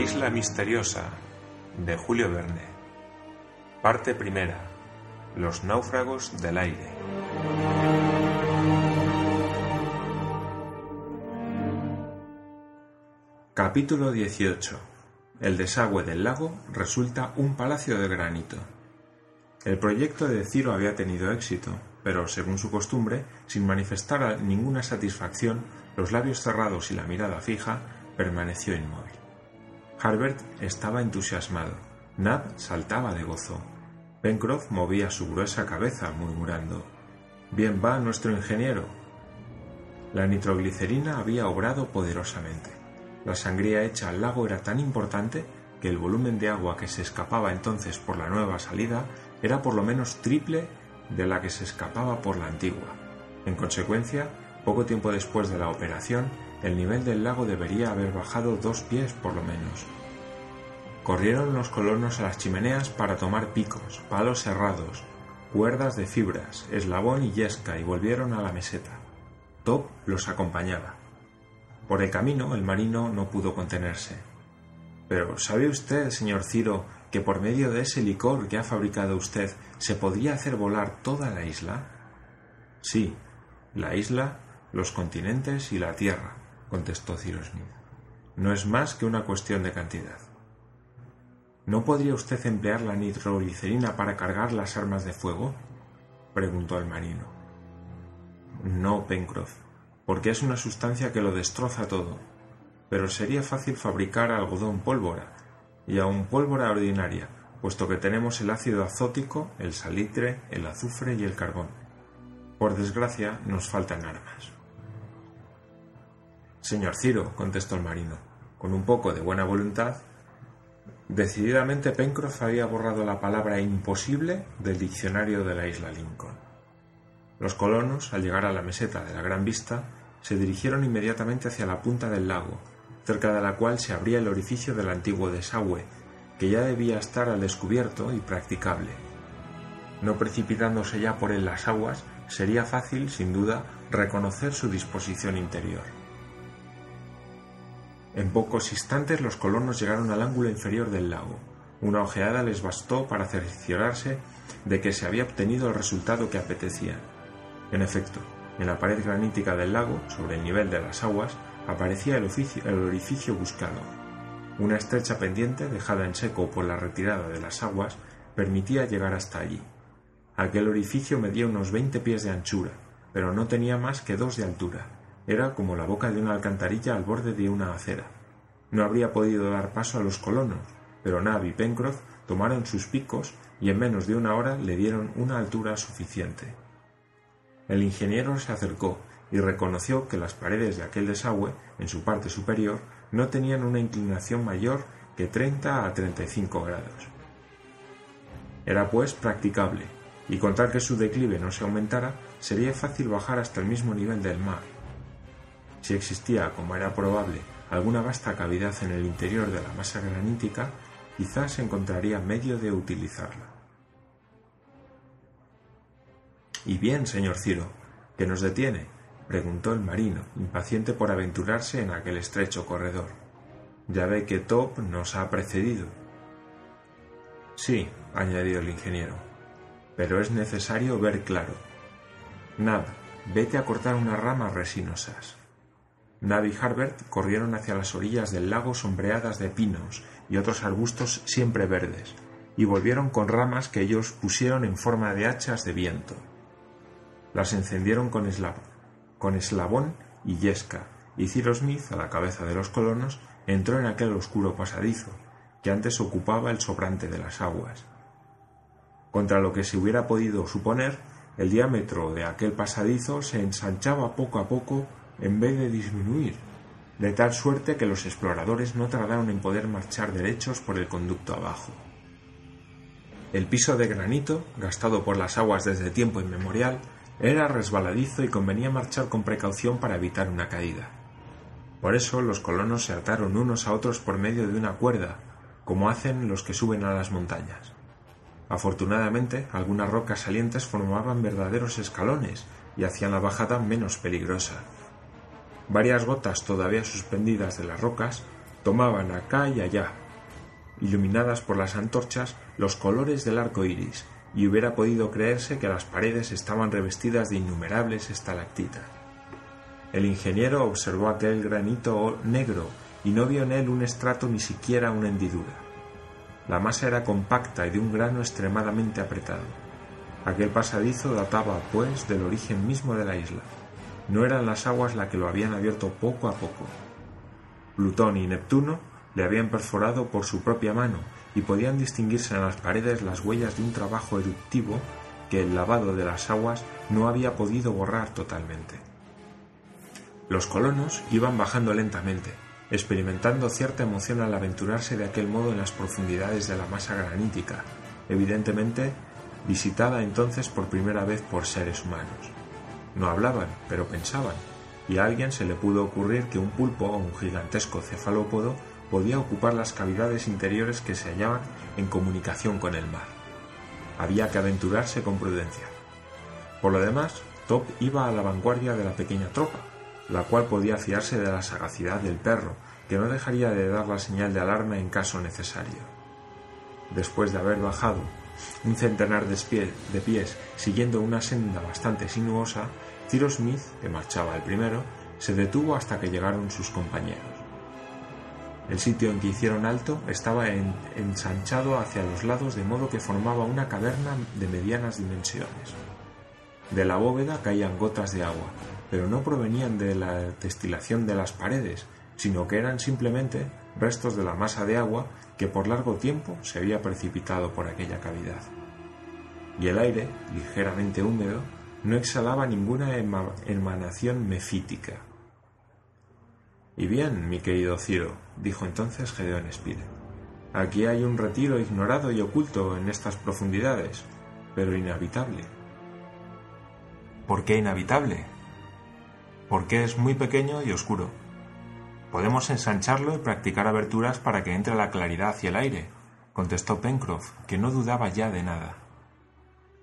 isla misteriosa de Julio Verne. Parte primera. Los náufragos del aire. Capítulo 18. El desagüe del lago resulta un palacio de granito. El proyecto de Ciro había tenido éxito, pero según su costumbre, sin manifestar ninguna satisfacción, los labios cerrados y la mirada fija, permaneció inmóvil. Harbert estaba entusiasmado. Nab saltaba de gozo. Pencroff movía su gruesa cabeza, murmurando Bien va nuestro ingeniero. La nitroglicerina había obrado poderosamente. La sangría hecha al lago era tan importante que el volumen de agua que se escapaba entonces por la nueva salida era por lo menos triple de la que se escapaba por la antigua. En consecuencia, poco tiempo después de la operación, el nivel del lago debería haber bajado dos pies por lo menos. Corrieron los colonos a las chimeneas para tomar picos, palos cerrados, cuerdas de fibras, eslabón y yesca y volvieron a la meseta. Top los acompañaba. Por el camino el marino no pudo contenerse. Pero ¿sabe usted, señor Ciro, que por medio de ese licor que ha fabricado usted se podría hacer volar toda la isla? Sí, la isla, los continentes y la tierra, contestó Cyrus Smith. No es más que una cuestión de cantidad. ¿No podría usted emplear la nitroglicerina para cargar las armas de fuego? preguntó el marino. No, Pencroff, porque es una sustancia que lo destroza todo. Pero sería fácil fabricar algodón pólvora, y aun pólvora ordinaria, puesto que tenemos el ácido azótico, el salitre, el azufre y el carbón. Por desgracia, nos faltan armas. Señor Ciro, contestó el marino, con un poco de buena voluntad. Decididamente Pencroff había borrado la palabra imposible del diccionario de la isla Lincoln. Los colonos, al llegar a la meseta de la Gran Vista, se dirigieron inmediatamente hacia la punta del lago, cerca de la cual se abría el orificio del antiguo desagüe, que ya debía estar al descubierto y practicable. No precipitándose ya por él las aguas, sería fácil, sin duda, reconocer su disposición interior. En pocos instantes los colonos llegaron al ángulo inferior del lago. Una ojeada les bastó para cerciorarse de que se había obtenido el resultado que apetecía. En efecto, en la pared granítica del lago, sobre el nivel de las aguas, aparecía el, el orificio buscado. Una estrecha pendiente, dejada en seco por la retirada de las aguas, permitía llegar hasta allí. Aquel orificio medía unos veinte pies de anchura, pero no tenía más que dos de altura. Era como la boca de una alcantarilla al borde de una acera. No habría podido dar paso a los colonos, pero Nab y Pencroff tomaron sus picos y en menos de una hora le dieron una altura suficiente. El ingeniero se acercó y reconoció que las paredes de aquel desagüe, en su parte superior, no tenían una inclinación mayor que treinta a treinta y cinco grados. Era pues practicable, y con tal que su declive no se aumentara, sería fácil bajar hasta el mismo nivel del mar. Si existía, como era probable, alguna vasta cavidad en el interior de la masa granítica, quizás encontraría medio de utilizarla. Y bien, señor Ciro, ¿qué nos detiene? preguntó el marino, impaciente por aventurarse en aquel estrecho corredor. Ya ve que Top nos ha precedido. Sí, añadió el ingeniero, pero es necesario ver claro. Nab, vete a cortar unas ramas resinosas. Nab y Harbert corrieron hacia las orillas del lago sombreadas de pinos y otros arbustos siempre verdes, y volvieron con ramas que ellos pusieron en forma de hachas de viento. Las encendieron con, con eslabón y yesca, y Cyrus Smith, a la cabeza de los colonos, entró en aquel oscuro pasadizo, que antes ocupaba el sobrante de las aguas. Contra lo que se hubiera podido suponer, el diámetro de aquel pasadizo se ensanchaba poco a poco en vez de disminuir, de tal suerte que los exploradores no tardaron en poder marchar derechos por el conducto abajo. El piso de granito, gastado por las aguas desde tiempo inmemorial, era resbaladizo y convenía marchar con precaución para evitar una caída. Por eso los colonos se ataron unos a otros por medio de una cuerda, como hacen los que suben a las montañas. Afortunadamente, algunas rocas salientes formaban verdaderos escalones y hacían la bajada menos peligrosa. Varias gotas todavía suspendidas de las rocas tomaban acá y allá, iluminadas por las antorchas, los colores del arco iris, y hubiera podido creerse que las paredes estaban revestidas de innumerables estalactitas. El ingeniero observó aquel granito negro y no vio en él un estrato ni siquiera una hendidura. La masa era compacta y de un grano extremadamente apretado. Aquel pasadizo databa, pues, del origen mismo de la isla. No eran las aguas las que lo habían abierto poco a poco. Plutón y Neptuno le habían perforado por su propia mano y podían distinguirse en las paredes las huellas de un trabajo eruptivo que el lavado de las aguas no había podido borrar totalmente. Los colonos iban bajando lentamente, experimentando cierta emoción al aventurarse de aquel modo en las profundidades de la masa granítica, evidentemente visitada entonces por primera vez por seres humanos. No hablaban, pero pensaban, y a alguien se le pudo ocurrir que un pulpo o un gigantesco cefalópodo podía ocupar las cavidades interiores que se hallaban en comunicación con el mar. Había que aventurarse con prudencia. Por lo demás, Top iba a la vanguardia de la pequeña tropa, la cual podía fiarse de la sagacidad del perro, que no dejaría de dar la señal de alarma en caso necesario. Después de haber bajado un centenar de pies siguiendo una senda bastante sinuosa, Cyrus Smith, que marchaba el primero, se detuvo hasta que llegaron sus compañeros. El sitio en que hicieron alto estaba ensanchado hacia los lados de modo que formaba una caverna de medianas dimensiones. De la bóveda caían gotas de agua, pero no provenían de la destilación de las paredes, sino que eran simplemente restos de la masa de agua que por largo tiempo se había precipitado por aquella cavidad. Y el aire, ligeramente húmedo, no exhalaba ninguna emanación mefítica. Y bien, mi querido Ciro, dijo entonces Gedeón Spilett, aquí hay un retiro ignorado y oculto en estas profundidades, pero inhabitable. ¿Por qué inhabitable? Porque es muy pequeño y oscuro. Podemos ensancharlo y practicar aberturas para que entre la claridad y el aire, contestó Pencroff, que no dudaba ya de nada.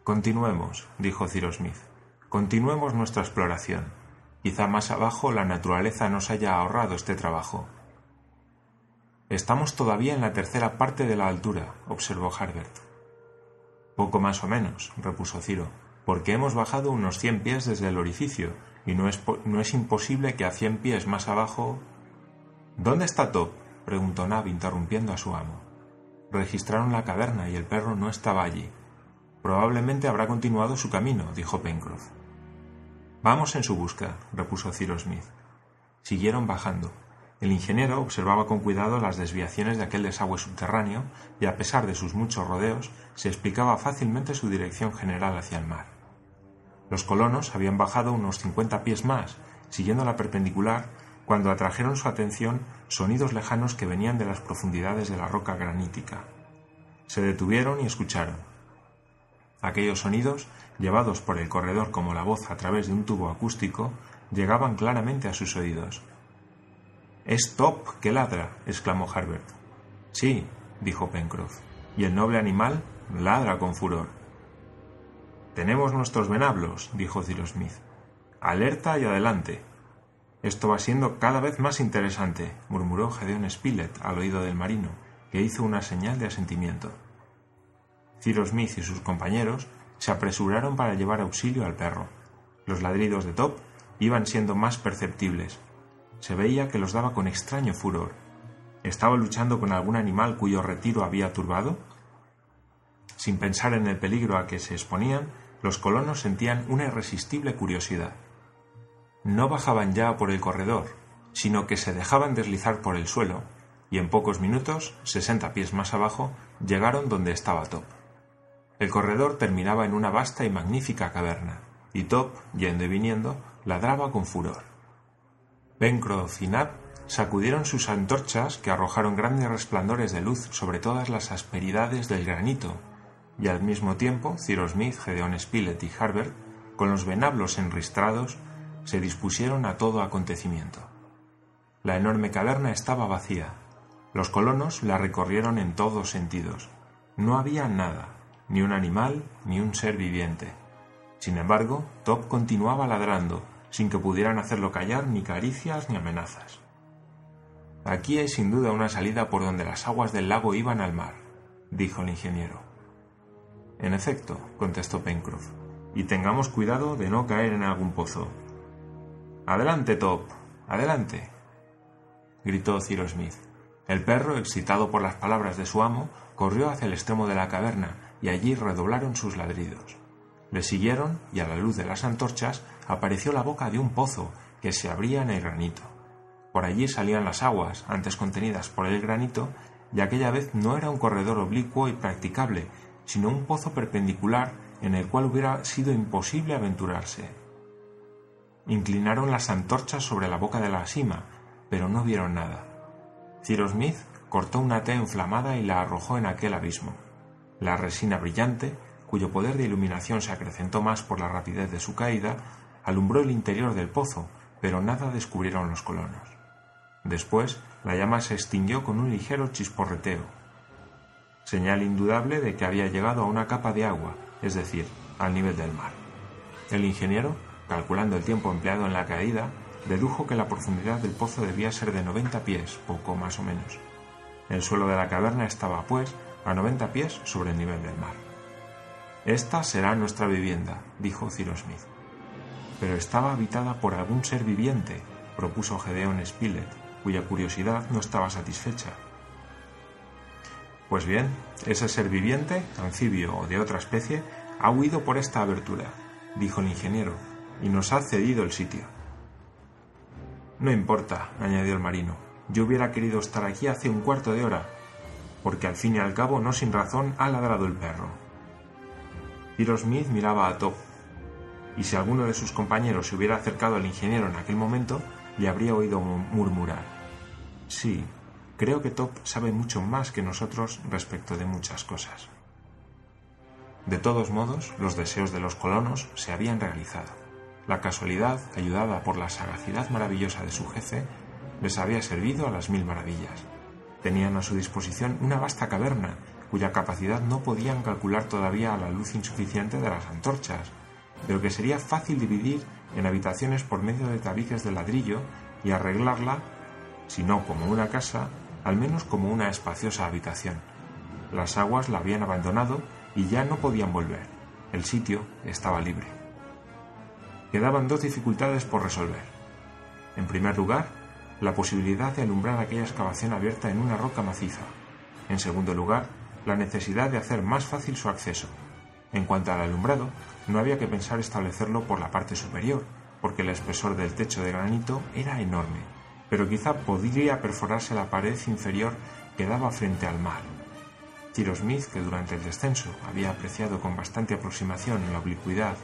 Continuemos, dijo Cyrus Smith. Continuemos nuestra exploración. Quizá más abajo la naturaleza nos haya ahorrado este trabajo. Estamos todavía en la tercera parte de la altura, observó Harbert. Poco más o menos, repuso Ciro, porque hemos bajado unos cien pies desde el orificio, y no es, no es imposible que a cien pies más abajo. ¿Dónde está Top? preguntó Nab interrumpiendo a su amo. Registraron la caverna y el perro no estaba allí. Probablemente habrá continuado su camino, dijo Pencroff. Vamos en su busca, repuso Cyrus Smith. Siguieron bajando. El ingeniero observaba con cuidado las desviaciones de aquel desagüe subterráneo y, a pesar de sus muchos rodeos, se explicaba fácilmente su dirección general hacia el mar. Los colonos habían bajado unos cincuenta pies más, siguiendo la perpendicular, cuando atrajeron su atención sonidos lejanos que venían de las profundidades de la roca granítica. Se detuvieron y escucharon. Aquellos sonidos llevados por el corredor como la voz a través de un tubo acústico, llegaban claramente a sus oídos. Es Top que ladra, exclamó Harbert. Sí, dijo Pencroff, y el noble animal ladra con furor. Tenemos nuestros venablos, dijo Cyrus Smith. Alerta y adelante. Esto va siendo cada vez más interesante, murmuró Gedeon Spilett al oído del marino, que hizo una señal de asentimiento. Cyrus Smith y sus compañeros se apresuraron para llevar auxilio al perro. Los ladridos de Top iban siendo más perceptibles. Se veía que los daba con extraño furor. ¿Estaba luchando con algún animal cuyo retiro había turbado? Sin pensar en el peligro a que se exponían, los colonos sentían una irresistible curiosidad. No bajaban ya por el corredor, sino que se dejaban deslizar por el suelo, y en pocos minutos, sesenta pies más abajo, llegaron donde estaba Top. El corredor terminaba en una vasta y magnífica caverna, y Top, yendo y viniendo, ladraba con furor. Pencroff y Nab sacudieron sus antorchas que arrojaron grandes resplandores de luz sobre todas las asperidades del granito, y al mismo tiempo Cyrus Smith, Gedeon Spilett y Harbert, con los venablos enristrados, se dispusieron a todo acontecimiento. La enorme caverna estaba vacía. Los colonos la recorrieron en todos sentidos. No había nada, ni un animal, ni un ser viviente. Sin embargo, Top continuaba ladrando, sin que pudieran hacerlo callar ni caricias ni amenazas. Aquí hay sin duda una salida por donde las aguas del lago iban al mar, dijo el ingeniero. En efecto, contestó Pencroff, y tengamos cuidado de no caer en algún pozo. Adelante, Top, adelante, gritó Cyrus Smith. El perro, excitado por las palabras de su amo, corrió hacia el extremo de la caverna y allí redoblaron sus ladridos. Le siguieron y a la luz de las antorchas apareció la boca de un pozo que se abría en el granito. Por allí salían las aguas, antes contenidas por el granito, y aquella vez no era un corredor oblicuo y practicable, sino un pozo perpendicular en el cual hubiera sido imposible aventurarse. Inclinaron las antorchas sobre la boca de la sima, pero no vieron nada. Cyrus Smith cortó una tea inflamada y la arrojó en aquel abismo. La resina brillante, cuyo poder de iluminación se acrecentó más por la rapidez de su caída, alumbró el interior del pozo, pero nada descubrieron los colonos. Después, la llama se extinguió con un ligero chisporreteo, señal indudable de que había llegado a una capa de agua, es decir, al nivel del mar. El ingeniero, calculando el tiempo empleado en la caída, dedujo que la profundidad del pozo debía ser de 90 pies, poco más o menos. El suelo de la caverna estaba, pues, a 90 pies sobre el nivel del mar. Esta será nuestra vivienda, dijo Cyrus Smith. Pero estaba habitada por algún ser viviente, propuso Gedeon Spilett, cuya curiosidad no estaba satisfecha. Pues bien, ese ser viviente, anfibio o de otra especie, ha huido por esta abertura, dijo el ingeniero, y nos ha cedido el sitio. No importa, añadió el marino. Yo hubiera querido estar aquí hace un cuarto de hora, porque al fin y al cabo no sin razón ha ladrado el perro. Smith miraba a Top, y si alguno de sus compañeros se hubiera acercado al ingeniero en aquel momento, le habría oído murmurar. Sí, creo que Top sabe mucho más que nosotros respecto de muchas cosas. De todos modos, los deseos de los colonos se habían realizado. La casualidad, ayudada por la sagacidad maravillosa de su jefe, les había servido a las mil maravillas. Tenían a su disposición una vasta caverna, cuya capacidad no podían calcular todavía a la luz insuficiente de las antorchas, pero que sería fácil dividir en habitaciones por medio de tabiques de ladrillo y arreglarla, si no como una casa, al menos como una espaciosa habitación. Las aguas la habían abandonado y ya no podían volver. El sitio estaba libre quedaban dos dificultades por resolver. En primer lugar, la posibilidad de alumbrar aquella excavación abierta en una roca maciza. En segundo lugar, la necesidad de hacer más fácil su acceso. En cuanto al alumbrado, no había que pensar establecerlo por la parte superior, porque el espesor del techo de granito era enorme, pero quizá podría perforarse la pared inferior que daba frente al mar. Tiro Smith, que durante el descenso había apreciado con bastante aproximación la oblicuidad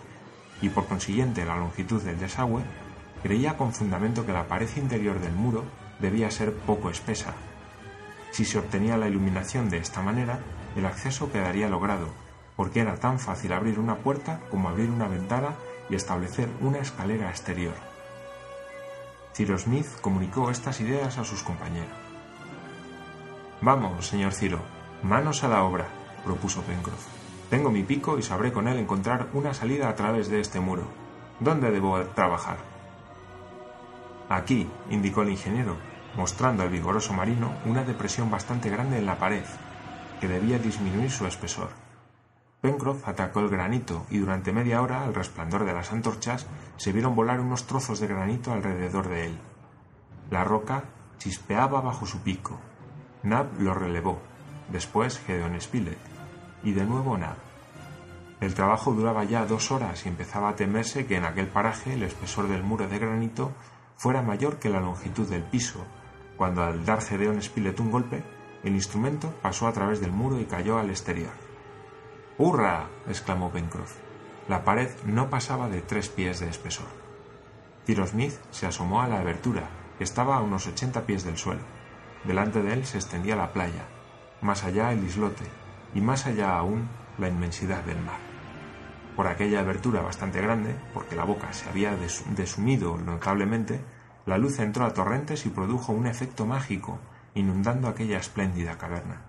y por consiguiente la longitud del desagüe, creía con fundamento que la pared interior del muro debía ser poco espesa. Si se obtenía la iluminación de esta manera, el acceso quedaría logrado, porque era tan fácil abrir una puerta como abrir una ventana y establecer una escalera exterior. Ciro Smith comunicó estas ideas a sus compañeros. Vamos, señor Ciro, manos a la obra, propuso Pencroff. Tengo mi pico y sabré con él encontrar una salida a través de este muro. ¿Dónde debo trabajar? Aquí, indicó el ingeniero, mostrando al vigoroso marino una depresión bastante grande en la pared, que debía disminuir su espesor. Pencroff atacó el granito y durante media hora, al resplandor de las antorchas, se vieron volar unos trozos de granito alrededor de él. La roca chispeaba bajo su pico. Nab lo relevó, después Gedeon Spilett y de nuevo nada. El trabajo duraba ya dos horas y empezaba a temerse que en aquel paraje el espesor del muro de granito fuera mayor que la longitud del piso, cuando al dar Gedeón Spilett un golpe, el instrumento pasó a través del muro y cayó al exterior. ¡Hurra! exclamó Pencroff. La pared no pasaba de tres pies de espesor. Tiro Smith se asomó a la abertura, que estaba a unos ochenta pies del suelo. Delante de él se extendía la playa, más allá el islote, y más allá aún la inmensidad del mar. Por aquella abertura bastante grande, porque la boca se había desumido notablemente, la luz entró a torrentes y produjo un efecto mágico, inundando aquella espléndida caverna.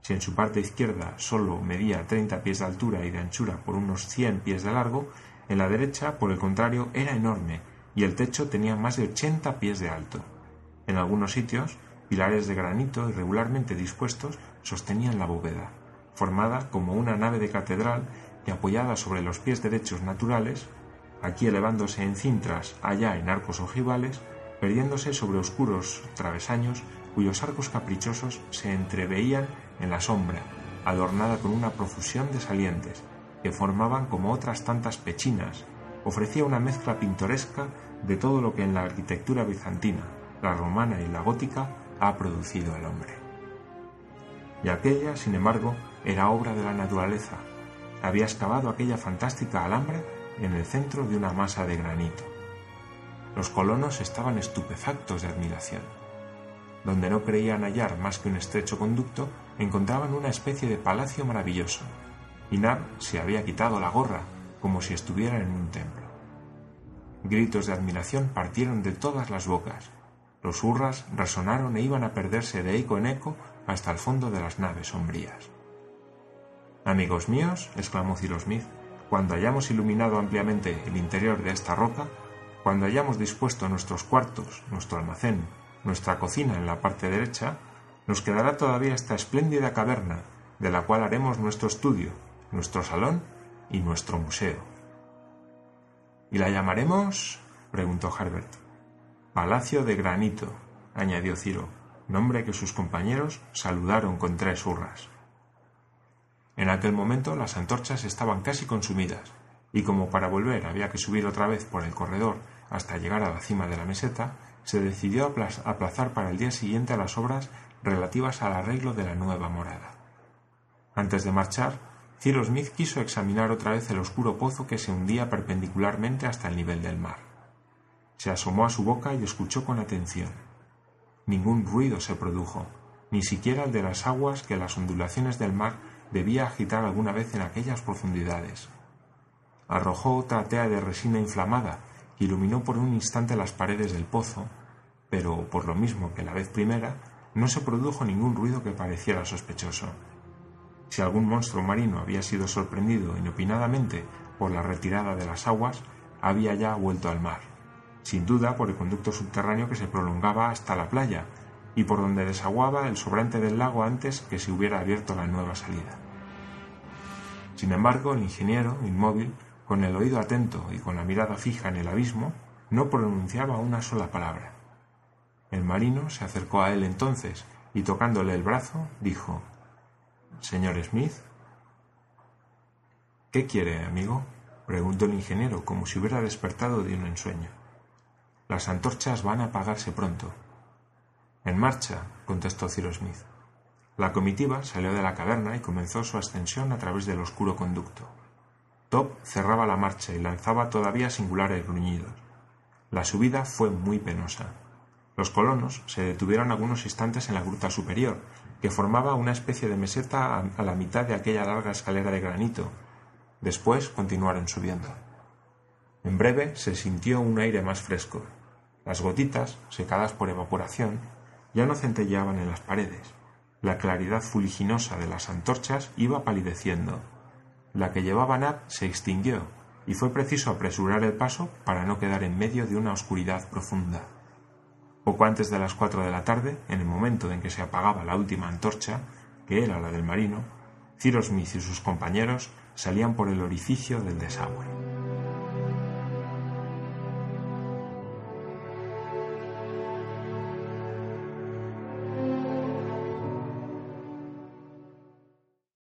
Si en su parte izquierda sólo medía treinta pies de altura y de anchura por unos cien pies de largo, en la derecha, por el contrario, era enorme y el techo tenía más de ochenta pies de alto. En algunos sitios pilares de granito irregularmente dispuestos sostenían la bóveda, formada como una nave de catedral que apoyada sobre los pies derechos naturales, aquí elevándose en cintras, allá en arcos ojivales, perdiéndose sobre oscuros travesaños cuyos arcos caprichosos se entreveían en la sombra, adornada con una profusión de salientes, que formaban como otras tantas pechinas, ofrecía una mezcla pintoresca de todo lo que en la arquitectura bizantina, la romana y la gótica ha producido el hombre. Y aquella, sin embargo, era obra de la naturaleza. Había excavado aquella fantástica alhambra en el centro de una masa de granito. Los colonos estaban estupefactos de admiración. Donde no creían hallar más que un estrecho conducto, encontraban una especie de palacio maravilloso. Y Nab se había quitado la gorra, como si estuviera en un templo. Gritos de admiración partieron de todas las bocas. Los hurras resonaron e iban a perderse de eco en eco hasta el fondo de las naves sombrías. Amigos míos, exclamó Cyrus Smith, cuando hayamos iluminado ampliamente el interior de esta roca, cuando hayamos dispuesto nuestros cuartos, nuestro almacén, nuestra cocina en la parte derecha, nos quedará todavía esta espléndida caverna, de la cual haremos nuestro estudio, nuestro salón y nuestro museo. ¿Y la llamaremos? preguntó Herbert. Palacio de Granito, añadió Ciro, nombre que sus compañeros saludaron con tres hurras. En aquel momento las antorchas estaban casi consumidas, y como para volver había que subir otra vez por el corredor hasta llegar a la cima de la meseta, se decidió aplazar para el día siguiente las obras relativas al arreglo de la nueva morada. Antes de marchar, Ciro Smith quiso examinar otra vez el oscuro pozo que se hundía perpendicularmente hasta el nivel del mar. Se asomó a su boca y escuchó con atención. Ningún ruido se produjo, ni siquiera el de las aguas que las ondulaciones del mar debía agitar alguna vez en aquellas profundidades. Arrojó otra tea de resina inflamada que iluminó por un instante las paredes del pozo, pero por lo mismo que la vez primera, no se produjo ningún ruido que pareciera sospechoso. Si algún monstruo marino había sido sorprendido inopinadamente por la retirada de las aguas, había ya vuelto al mar, sin duda por el conducto subterráneo que se prolongaba hasta la playa y por donde desaguaba el sobrante del lago antes que se hubiera abierto la nueva salida. Sin embargo, el ingeniero, inmóvil, con el oído atento y con la mirada fija en el abismo, no pronunciaba una sola palabra. El marino se acercó a él entonces y tocándole el brazo, dijo Señor Smith. ¿Qué quiere, amigo? preguntó el ingeniero como si hubiera despertado de un ensueño. Las antorchas van a apagarse pronto, en marcha, contestó Cyrus Smith. La comitiva salió de la caverna y comenzó su ascensión a través del oscuro conducto. Top cerraba la marcha y lanzaba todavía singulares gruñidos. La subida fue muy penosa. Los colonos se detuvieron algunos instantes en la gruta superior, que formaba una especie de meseta a la mitad de aquella larga escalera de granito. Después continuaron subiendo. En breve se sintió un aire más fresco. Las gotitas, secadas por evaporación, ya no centelleaban en las paredes. La claridad fuliginosa de las antorchas iba palideciendo. La que llevaba Nab se extinguió y fue preciso apresurar el paso para no quedar en medio de una oscuridad profunda. Poco antes de las cuatro de la tarde, en el momento en que se apagaba la última antorcha, que era la del marino, Cyrus Smith y sus compañeros salían por el orificio del desagüe.